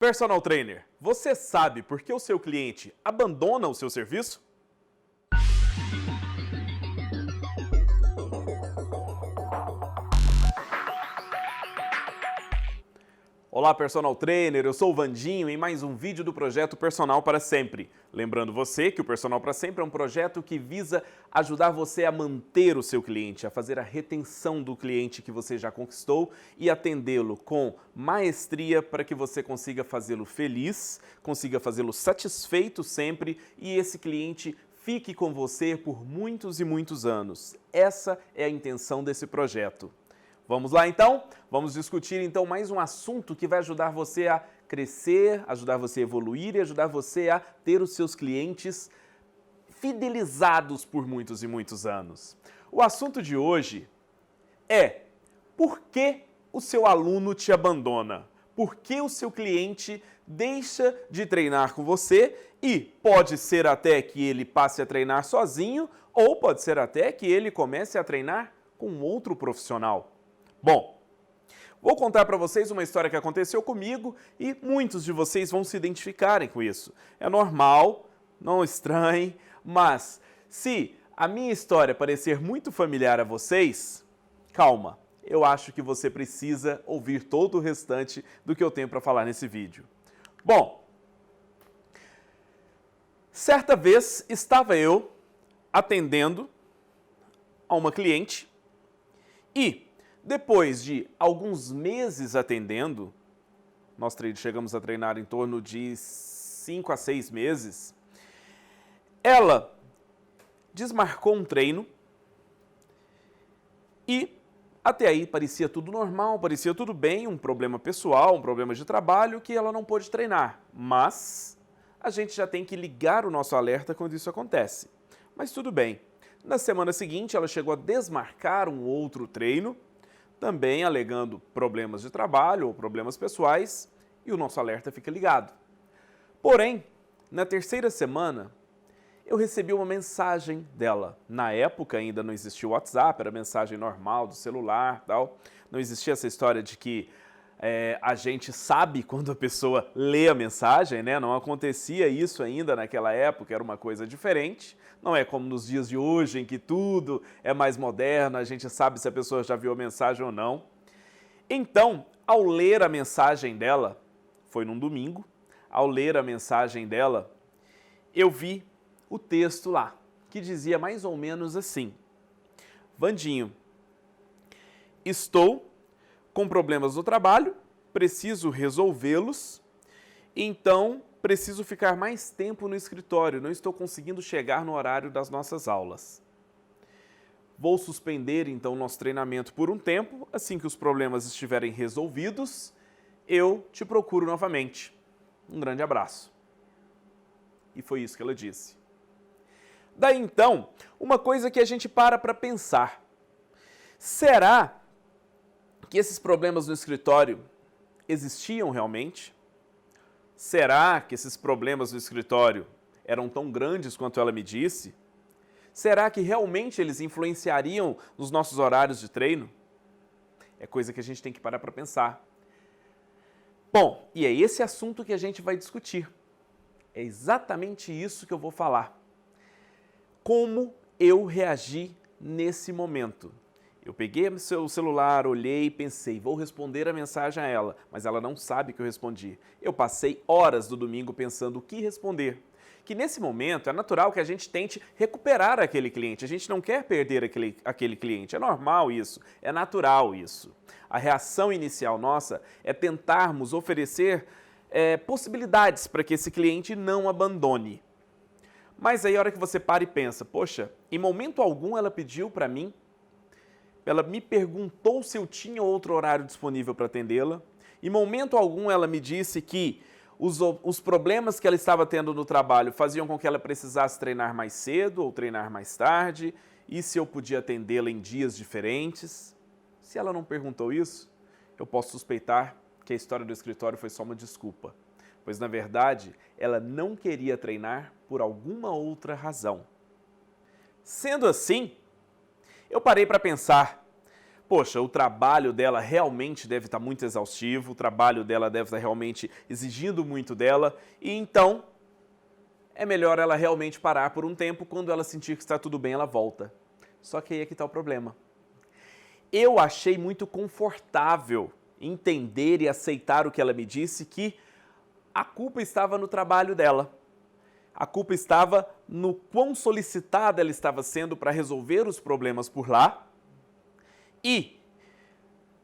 Personal Trainer, você sabe por que o seu cliente abandona o seu serviço? Olá, personal trainer, eu sou o Vandinho em mais um vídeo do projeto Personal para Sempre. Lembrando você que o Personal para Sempre é um projeto que visa ajudar você a manter o seu cliente, a fazer a retenção do cliente que você já conquistou e atendê-lo com maestria para que você consiga fazê-lo feliz, consiga fazê-lo satisfeito sempre e esse cliente fique com você por muitos e muitos anos. Essa é a intenção desse projeto. Vamos lá então? Vamos discutir então mais um assunto que vai ajudar você a crescer, ajudar você a evoluir e ajudar você a ter os seus clientes fidelizados por muitos e muitos anos. O assunto de hoje é por que o seu aluno te abandona? Por que o seu cliente deixa de treinar com você e pode ser até que ele passe a treinar sozinho ou pode ser até que ele comece a treinar com outro profissional. Bom, vou contar para vocês uma história que aconteceu comigo e muitos de vocês vão se identificarem com isso. É normal, não estranhe, mas se a minha história parecer muito familiar a vocês, calma, eu acho que você precisa ouvir todo o restante do que eu tenho para falar nesse vídeo. Bom, certa vez estava eu atendendo a uma cliente e depois de alguns meses atendendo, nós chegamos a treinar em torno de 5 a 6 meses, ela desmarcou um treino e até aí parecia tudo normal, parecia tudo bem, um problema pessoal, um problema de trabalho que ela não pôde treinar. Mas a gente já tem que ligar o nosso alerta quando isso acontece. Mas tudo bem. Na semana seguinte, ela chegou a desmarcar um outro treino também alegando problemas de trabalho ou problemas pessoais, e o nosso alerta fica ligado. Porém, na terceira semana, eu recebi uma mensagem dela. Na época ainda não existia o WhatsApp, era mensagem normal do celular, tal. Não existia essa história de que é, a gente sabe quando a pessoa lê a mensagem, né? Não acontecia isso ainda naquela época, era uma coisa diferente. Não é como nos dias de hoje, em que tudo é mais moderno, a gente sabe se a pessoa já viu a mensagem ou não. Então, ao ler a mensagem dela, foi num domingo, ao ler a mensagem dela, eu vi o texto lá, que dizia mais ou menos assim: Vandinho, estou com problemas no trabalho, preciso resolvê-los, então preciso ficar mais tempo no escritório, não estou conseguindo chegar no horário das nossas aulas. Vou suspender então nosso treinamento por um tempo, assim que os problemas estiverem resolvidos, eu te procuro novamente. Um grande abraço. E foi isso que ela disse. Daí então, uma coisa que a gente para para pensar. Será que esses problemas no escritório existiam realmente? Será que esses problemas no escritório eram tão grandes quanto ela me disse? Será que realmente eles influenciariam nos nossos horários de treino? É coisa que a gente tem que parar para pensar. Bom, e é esse assunto que a gente vai discutir. É exatamente isso que eu vou falar. Como eu reagi nesse momento? Eu peguei seu celular, olhei e pensei, vou responder a mensagem a ela, mas ela não sabe que eu respondi. Eu passei horas do domingo pensando o que responder. Que nesse momento é natural que a gente tente recuperar aquele cliente. A gente não quer perder aquele, aquele cliente. É normal isso, é natural isso. A reação inicial nossa é tentarmos oferecer é, possibilidades para que esse cliente não abandone. Mas aí a hora que você para e pensa, poxa, em momento algum ela pediu para mim ela me perguntou se eu tinha outro horário disponível para atendê-la. Em momento algum, ela me disse que os, os problemas que ela estava tendo no trabalho faziam com que ela precisasse treinar mais cedo ou treinar mais tarde, e se eu podia atendê-la em dias diferentes. Se ela não perguntou isso, eu posso suspeitar que a história do escritório foi só uma desculpa, pois na verdade ela não queria treinar por alguma outra razão. Sendo assim, eu parei para pensar poxa, o trabalho dela realmente deve estar muito exaustivo, o trabalho dela deve estar realmente exigindo muito dela, e então é melhor ela realmente parar por um tempo, quando ela sentir que está tudo bem, ela volta. Só que aí é que está o problema. Eu achei muito confortável entender e aceitar o que ela me disse, que a culpa estava no trabalho dela. A culpa estava no quão solicitada ela estava sendo para resolver os problemas por lá e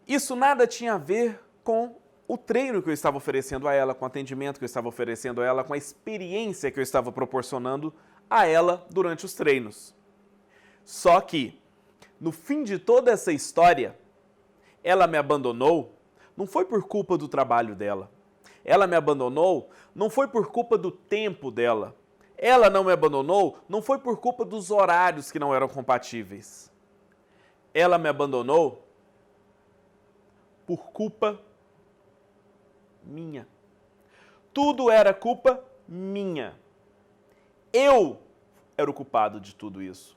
isso nada tinha a ver com o treino que eu estava oferecendo a ela, com o atendimento que eu estava oferecendo a ela, com a experiência que eu estava proporcionando a ela durante os treinos. Só que, no fim de toda essa história, ela me abandonou não foi por culpa do trabalho dela. Ela me abandonou não foi por culpa do tempo dela. Ela não me abandonou não foi por culpa dos horários que não eram compatíveis ela me abandonou por culpa minha. Tudo era culpa minha. Eu era o culpado de tudo isso.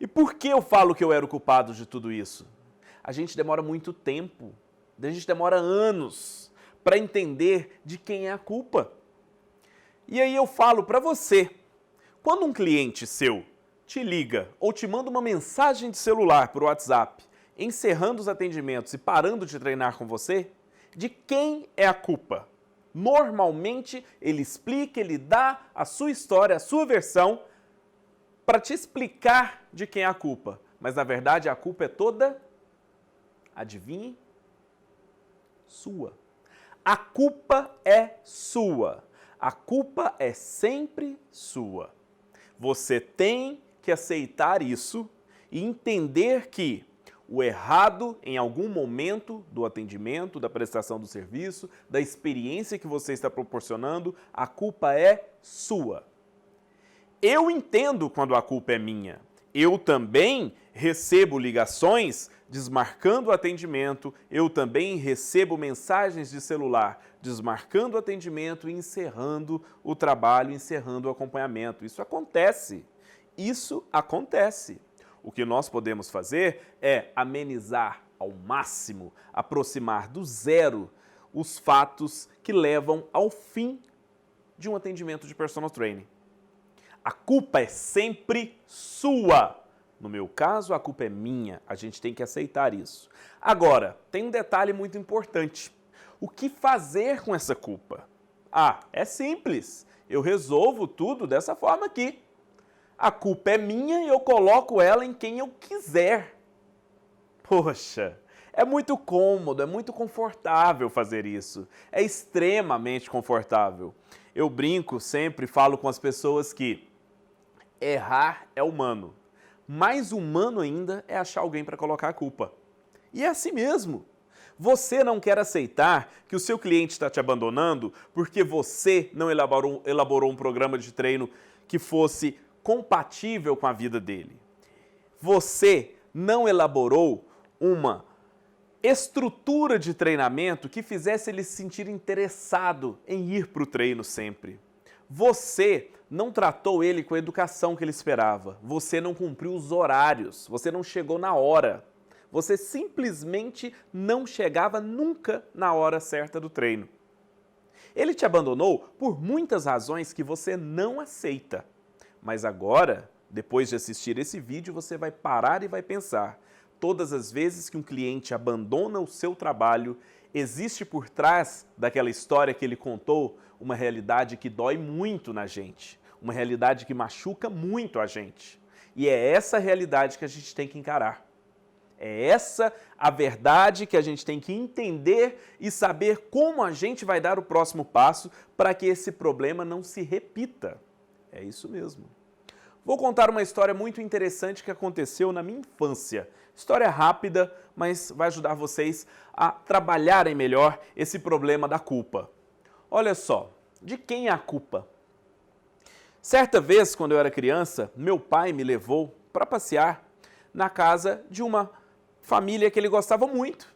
E por que eu falo que eu era o culpado de tudo isso? A gente demora muito tempo, a gente demora anos para entender de quem é a culpa. E aí eu falo para você, quando um cliente seu te liga ou te manda uma mensagem de celular por WhatsApp, encerrando os atendimentos e parando de treinar com você, de quem é a culpa? Normalmente ele explica, ele dá a sua história, a sua versão, para te explicar de quem é a culpa. Mas na verdade a culpa é toda, adivinhe, sua. A culpa é sua. A culpa é sempre sua. Você tem que aceitar isso e entender que o errado em algum momento do atendimento, da prestação do serviço, da experiência que você está proporcionando, a culpa é sua. Eu entendo quando a culpa é minha. Eu também recebo ligações desmarcando o atendimento, eu também recebo mensagens de celular desmarcando o atendimento e encerrando o trabalho, encerrando o acompanhamento. Isso acontece. Isso acontece. O que nós podemos fazer é amenizar ao máximo, aproximar do zero os fatos que levam ao fim de um atendimento de personal training. A culpa é sempre sua. No meu caso, a culpa é minha. A gente tem que aceitar isso. Agora, tem um detalhe muito importante. O que fazer com essa culpa? Ah, é simples. Eu resolvo tudo dessa forma aqui a culpa é minha e eu coloco ela em quem eu quiser. Poxa, é muito cômodo, é muito confortável fazer isso. É extremamente confortável. Eu brinco sempre, falo com as pessoas que errar é humano. Mais humano ainda é achar alguém para colocar a culpa. E é assim mesmo. Você não quer aceitar que o seu cliente está te abandonando porque você não elaborou, elaborou um programa de treino que fosse compatível com a vida dele. Você não elaborou uma estrutura de treinamento que fizesse ele se sentir interessado em ir para o treino sempre. Você não tratou ele com a educação que ele esperava. Você não cumpriu os horários. Você não chegou na hora. Você simplesmente não chegava nunca na hora certa do treino. Ele te abandonou por muitas razões que você não aceita. Mas agora, depois de assistir esse vídeo, você vai parar e vai pensar: todas as vezes que um cliente abandona o seu trabalho, existe por trás daquela história que ele contou uma realidade que dói muito na gente, uma realidade que machuca muito a gente. E é essa realidade que a gente tem que encarar. É essa a verdade que a gente tem que entender e saber como a gente vai dar o próximo passo para que esse problema não se repita. É isso mesmo. Vou contar uma história muito interessante que aconteceu na minha infância. História rápida, mas vai ajudar vocês a trabalharem melhor esse problema da culpa. Olha só, de quem é a culpa? Certa vez, quando eu era criança, meu pai me levou para passear na casa de uma família que ele gostava muito.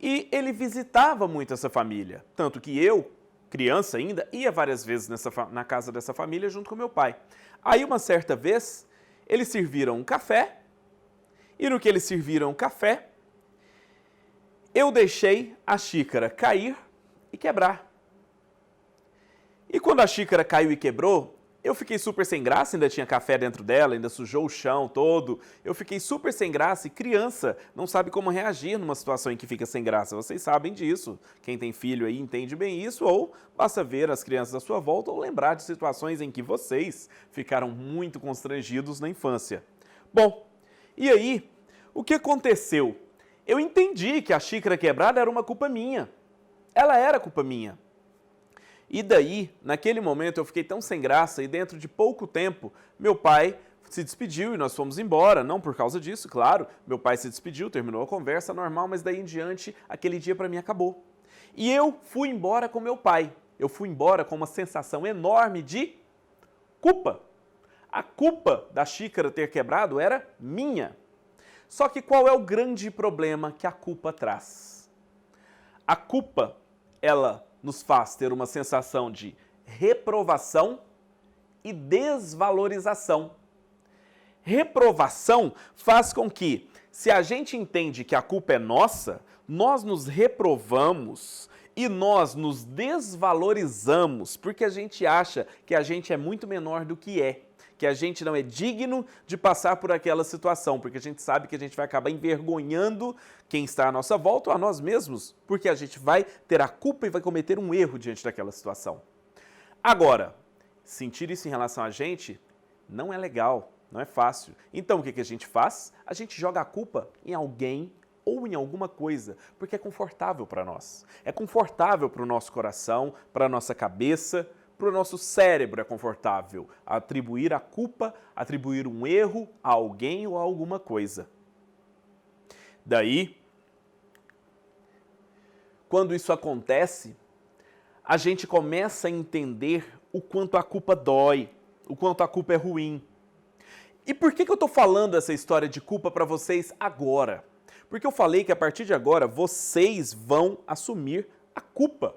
E ele visitava muito essa família, tanto que eu, criança ainda, ia várias vezes nessa, na casa dessa família junto com meu pai. Aí, uma certa vez, eles serviram um café e no que eles serviram o café, eu deixei a xícara cair e quebrar. E quando a xícara caiu e quebrou, eu fiquei super sem graça, ainda tinha café dentro dela, ainda sujou o chão todo. Eu fiquei super sem graça e criança não sabe como reagir numa situação em que fica sem graça. Vocês sabem disso. Quem tem filho aí entende bem isso, ou basta ver as crianças à sua volta ou lembrar de situações em que vocês ficaram muito constrangidos na infância. Bom, e aí, o que aconteceu? Eu entendi que a xícara quebrada era uma culpa minha. Ela era culpa minha. E daí, naquele momento, eu fiquei tão sem graça e dentro de pouco tempo, meu pai se despediu e nós fomos embora. Não por causa disso, claro. Meu pai se despediu, terminou a conversa normal, mas daí em diante, aquele dia para mim acabou. E eu fui embora com meu pai. Eu fui embora com uma sensação enorme de culpa. A culpa da xícara ter quebrado era minha. Só que qual é o grande problema que a culpa traz? A culpa, ela nos faz ter uma sensação de reprovação e desvalorização. Reprovação faz com que, se a gente entende que a culpa é nossa, nós nos reprovamos e nós nos desvalorizamos porque a gente acha que a gente é muito menor do que é que a gente não é digno de passar por aquela situação, porque a gente sabe que a gente vai acabar envergonhando quem está à nossa volta ou a nós mesmos, porque a gente vai ter a culpa e vai cometer um erro diante daquela situação. Agora, sentir isso em relação a gente não é legal, não é fácil. Então o que, a gente faz? A gente joga a culpa em alguém ou em alguma coisa, porque é confortável para nós. É confortável para o nosso coração, para a nossa cabeça, para o nosso cérebro é confortável atribuir a culpa, atribuir um erro a alguém ou a alguma coisa. Daí, quando isso acontece, a gente começa a entender o quanto a culpa dói, o quanto a culpa é ruim. E por que, que eu estou falando essa história de culpa para vocês agora? Porque eu falei que a partir de agora vocês vão assumir a culpa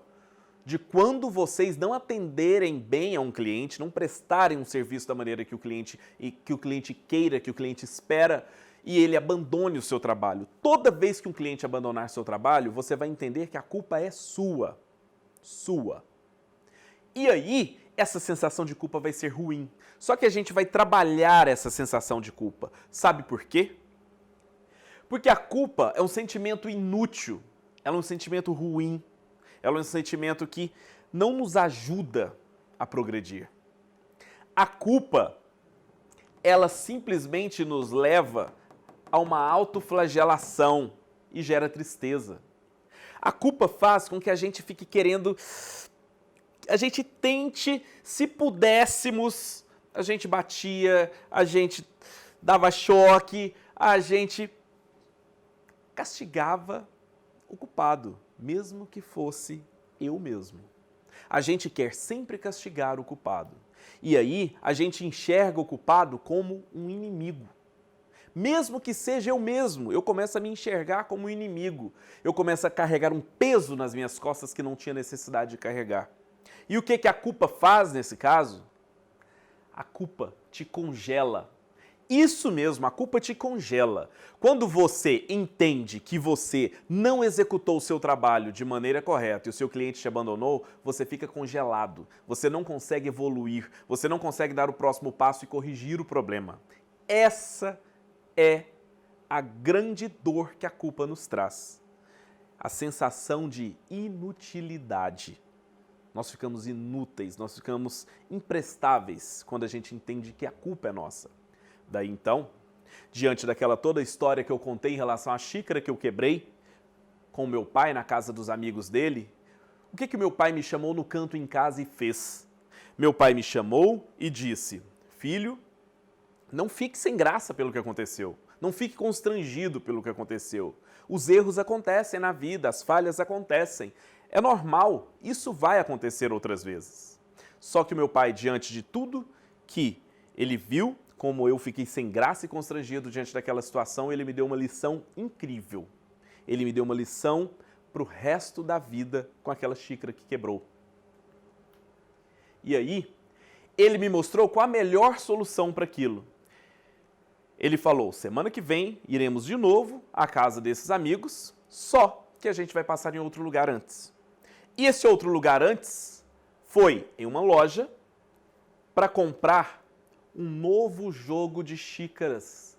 de quando vocês não atenderem bem a um cliente, não prestarem um serviço da maneira que o cliente que o cliente queira, que o cliente espera, e ele abandone o seu trabalho. Toda vez que um cliente abandonar seu trabalho, você vai entender que a culpa é sua. Sua. E aí, essa sensação de culpa vai ser ruim. Só que a gente vai trabalhar essa sensação de culpa. Sabe por quê? Porque a culpa é um sentimento inútil, ela é um sentimento ruim, ela é um sentimento que não nos ajuda a progredir. A culpa, ela simplesmente nos leva a uma autoflagelação e gera tristeza. A culpa faz com que a gente fique querendo, a gente tente, se pudéssemos, a gente batia, a gente dava choque, a gente castigava o culpado mesmo que fosse eu mesmo. A gente quer sempre castigar o culpado. E aí a gente enxerga o culpado como um inimigo. Mesmo que seja eu mesmo, eu começo a me enxergar como um inimigo. Eu começo a carregar um peso nas minhas costas que não tinha necessidade de carregar. E o que, que a culpa faz nesse caso? A culpa te congela isso mesmo, a culpa te congela. Quando você entende que você não executou o seu trabalho de maneira correta e o seu cliente te abandonou, você fica congelado. Você não consegue evoluir, você não consegue dar o próximo passo e corrigir o problema. Essa é a grande dor que a culpa nos traz. A sensação de inutilidade. Nós ficamos inúteis, nós ficamos imprestáveis quando a gente entende que a culpa é nossa. Daí então, diante daquela toda história que eu contei em relação à xícara que eu quebrei com meu pai na casa dos amigos dele, o que que meu pai me chamou no canto em casa e fez? Meu pai me chamou e disse: "Filho, não fique sem graça pelo que aconteceu. Não fique constrangido pelo que aconteceu. Os erros acontecem na vida, as falhas acontecem. É normal, isso vai acontecer outras vezes. Só que meu pai, diante de tudo que ele viu, como eu fiquei sem graça e constrangido diante daquela situação, ele me deu uma lição incrível. Ele me deu uma lição para o resto da vida com aquela xícara que quebrou. E aí, ele me mostrou qual a melhor solução para aquilo. Ele falou: semana que vem iremos de novo à casa desses amigos, só que a gente vai passar em outro lugar antes. E esse outro lugar antes foi em uma loja para comprar um novo jogo de xícaras,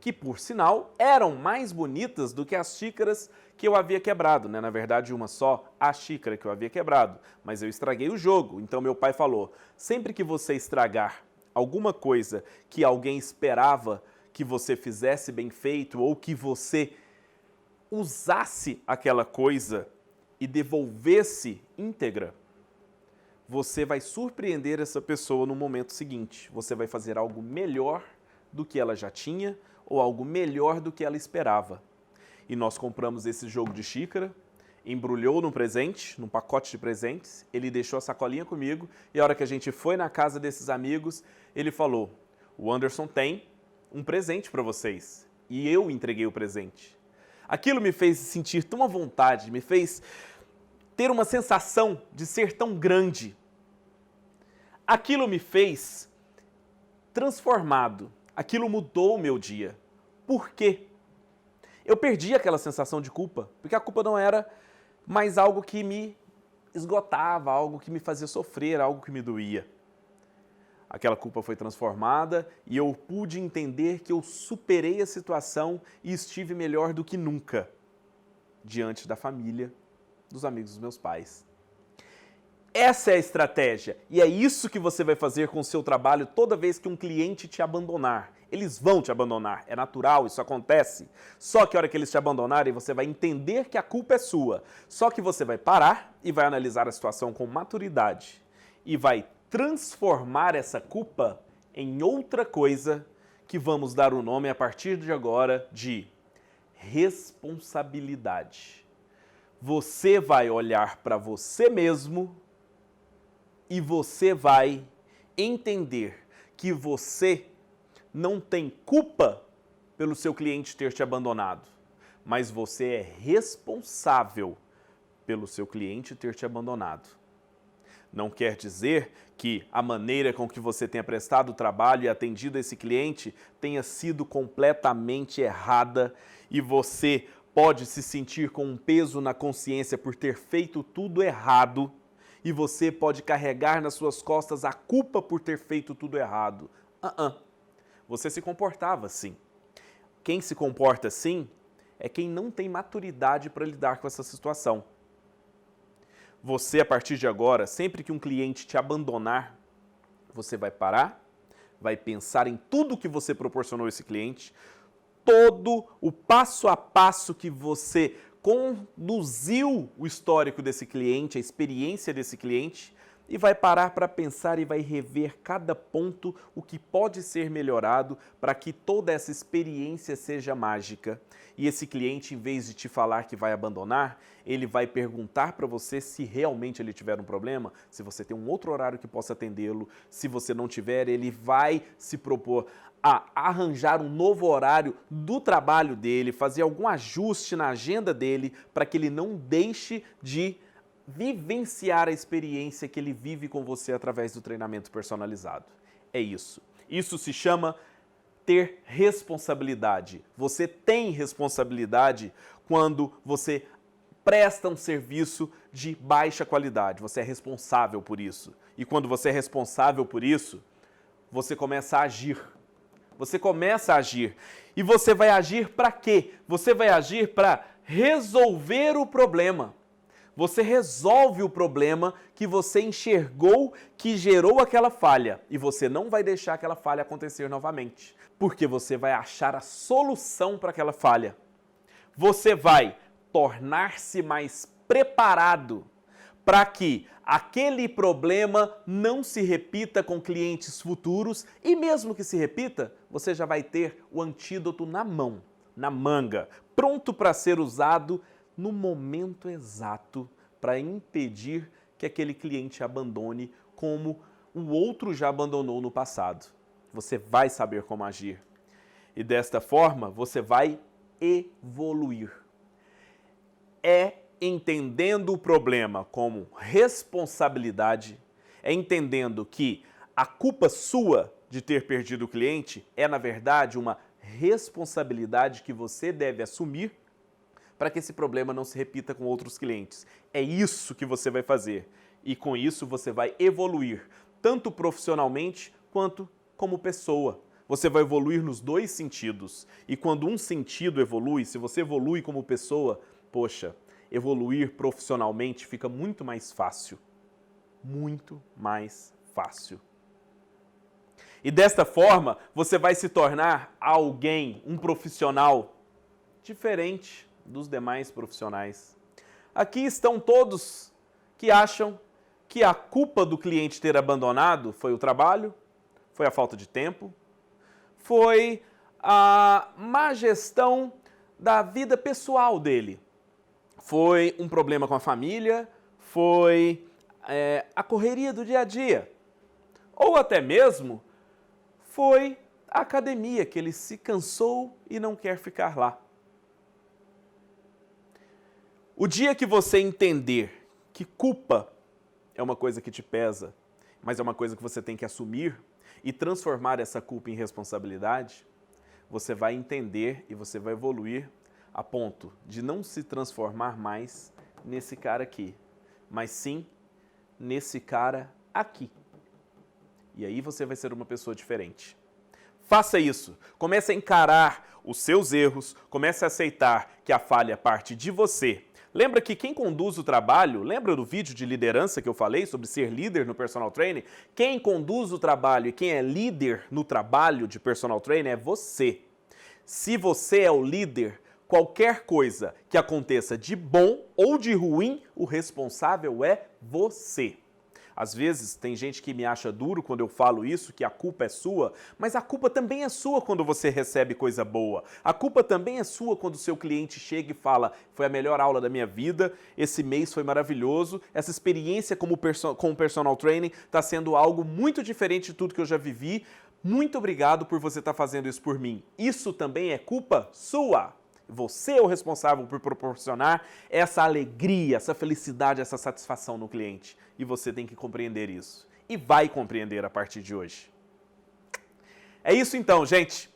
que por sinal eram mais bonitas do que as xícaras que eu havia quebrado, né? Na verdade, uma só, a xícara que eu havia quebrado, mas eu estraguei o jogo. Então meu pai falou: "Sempre que você estragar alguma coisa que alguém esperava que você fizesse bem feito ou que você usasse aquela coisa e devolvesse íntegra, você vai surpreender essa pessoa no momento seguinte. Você vai fazer algo melhor do que ela já tinha ou algo melhor do que ela esperava. E nós compramos esse jogo de xícara, embrulhou no presente, num pacote de presentes, ele deixou a sacolinha comigo e a hora que a gente foi na casa desses amigos, ele falou: "O Anderson tem um presente para vocês". E eu entreguei o presente. Aquilo me fez sentir tão à vontade, me fez ter uma sensação de ser tão grande. Aquilo me fez transformado. Aquilo mudou o meu dia. Por quê? Eu perdi aquela sensação de culpa, porque a culpa não era mais algo que me esgotava, algo que me fazia sofrer, algo que me doía. Aquela culpa foi transformada e eu pude entender que eu superei a situação e estive melhor do que nunca diante da família, dos amigos dos meus pais. Essa é a estratégia e é isso que você vai fazer com o seu trabalho toda vez que um cliente te abandonar. Eles vão te abandonar, é natural, isso acontece. Só que a hora que eles te abandonarem, você vai entender que a culpa é sua. Só que você vai parar e vai analisar a situação com maturidade e vai transformar essa culpa em outra coisa que vamos dar o nome a partir de agora de responsabilidade. Você vai olhar para você mesmo e você vai entender que você não tem culpa pelo seu cliente ter te abandonado, mas você é responsável pelo seu cliente ter te abandonado. Não quer dizer que a maneira com que você tenha prestado o trabalho e atendido esse cliente tenha sido completamente errada e você pode se sentir com um peso na consciência por ter feito tudo errado e você pode carregar nas suas costas a culpa por ter feito tudo errado. Uh -uh. Você se comportava assim. Quem se comporta assim é quem não tem maturidade para lidar com essa situação. Você, a partir de agora, sempre que um cliente te abandonar, você vai parar, vai pensar em tudo que você proporcionou a esse cliente, todo o passo a passo que você conduziu o histórico desse cliente, a experiência desse cliente, e vai parar para pensar e vai rever cada ponto, o que pode ser melhorado para que toda essa experiência seja mágica. E esse cliente, em vez de te falar que vai abandonar, ele vai perguntar para você se realmente ele tiver um problema, se você tem um outro horário que possa atendê-lo. Se você não tiver, ele vai se propor a arranjar um novo horário do trabalho dele, fazer algum ajuste na agenda dele para que ele não deixe de vivenciar a experiência que ele vive com você através do treinamento personalizado. É isso. Isso se chama ter responsabilidade. Você tem responsabilidade quando você presta um serviço de baixa qualidade. Você é responsável por isso. E quando você é responsável por isso, você começa a agir. Você começa a agir. E você vai agir para quê? Você vai agir para resolver o problema. Você resolve o problema que você enxergou que gerou aquela falha. E você não vai deixar aquela falha acontecer novamente, porque você vai achar a solução para aquela falha. Você vai tornar-se mais preparado para que aquele problema não se repita com clientes futuros. E mesmo que se repita, você já vai ter o antídoto na mão, na manga, pronto para ser usado no momento exato para impedir que aquele cliente abandone como o outro já abandonou no passado. Você vai saber como agir. E desta forma, você vai evoluir. É entendendo o problema como responsabilidade, é entendendo que a culpa sua de ter perdido o cliente é, na verdade, uma responsabilidade que você deve assumir para que esse problema não se repita com outros clientes. É isso que você vai fazer. E com isso você vai evoluir, tanto profissionalmente quanto como pessoa. Você vai evoluir nos dois sentidos. E quando um sentido evolui, se você evolui como pessoa, poxa, evoluir profissionalmente fica muito mais fácil. Muito mais fácil. E desta forma, você vai se tornar alguém, um profissional diferente dos demais profissionais. Aqui estão todos que acham que a culpa do cliente ter abandonado foi o trabalho, foi a falta de tempo, foi a má gestão da vida pessoal dele, foi um problema com a família, foi é, a correria do dia a dia, ou até mesmo foi a academia, que ele se cansou e não quer ficar lá. O dia que você entender que culpa é uma coisa que te pesa, mas é uma coisa que você tem que assumir e transformar essa culpa em responsabilidade, você vai entender e você vai evoluir a ponto de não se transformar mais nesse cara aqui, mas sim nesse cara aqui. E aí você vai ser uma pessoa diferente. Faça isso. Comece a encarar os seus erros, comece a aceitar que a falha parte de você. Lembra que quem conduz o trabalho, lembra do vídeo de liderança que eu falei sobre ser líder no personal training? Quem conduz o trabalho e quem é líder no trabalho de personal training é você. Se você é o líder, qualquer coisa que aconteça de bom ou de ruim, o responsável é você. Às vezes tem gente que me acha duro quando eu falo isso, que a culpa é sua, mas a culpa também é sua quando você recebe coisa boa. A culpa também é sua quando o seu cliente chega e fala: foi a melhor aula da minha vida, esse mês foi maravilhoso, essa experiência como perso com o personal training está sendo algo muito diferente de tudo que eu já vivi. Muito obrigado por você estar tá fazendo isso por mim. Isso também é culpa sua. Você é o responsável por proporcionar essa alegria, essa felicidade, essa satisfação no cliente. E você tem que compreender isso. E vai compreender a partir de hoje. É isso então, gente.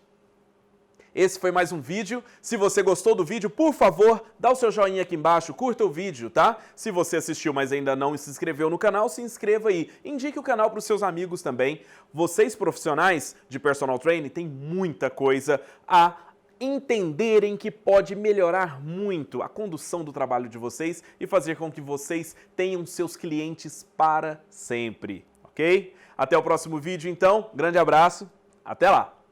Esse foi mais um vídeo. Se você gostou do vídeo, por favor, dá o seu joinha aqui embaixo, curta o vídeo, tá? Se você assistiu, mas ainda não se inscreveu no canal, se inscreva aí. Indique o canal para os seus amigos também. Vocês profissionais de personal training têm muita coisa a entenderem que pode melhorar muito a condução do trabalho de vocês e fazer com que vocês tenham seus clientes para sempre, ok? Até o próximo vídeo, então. Grande abraço, até lá!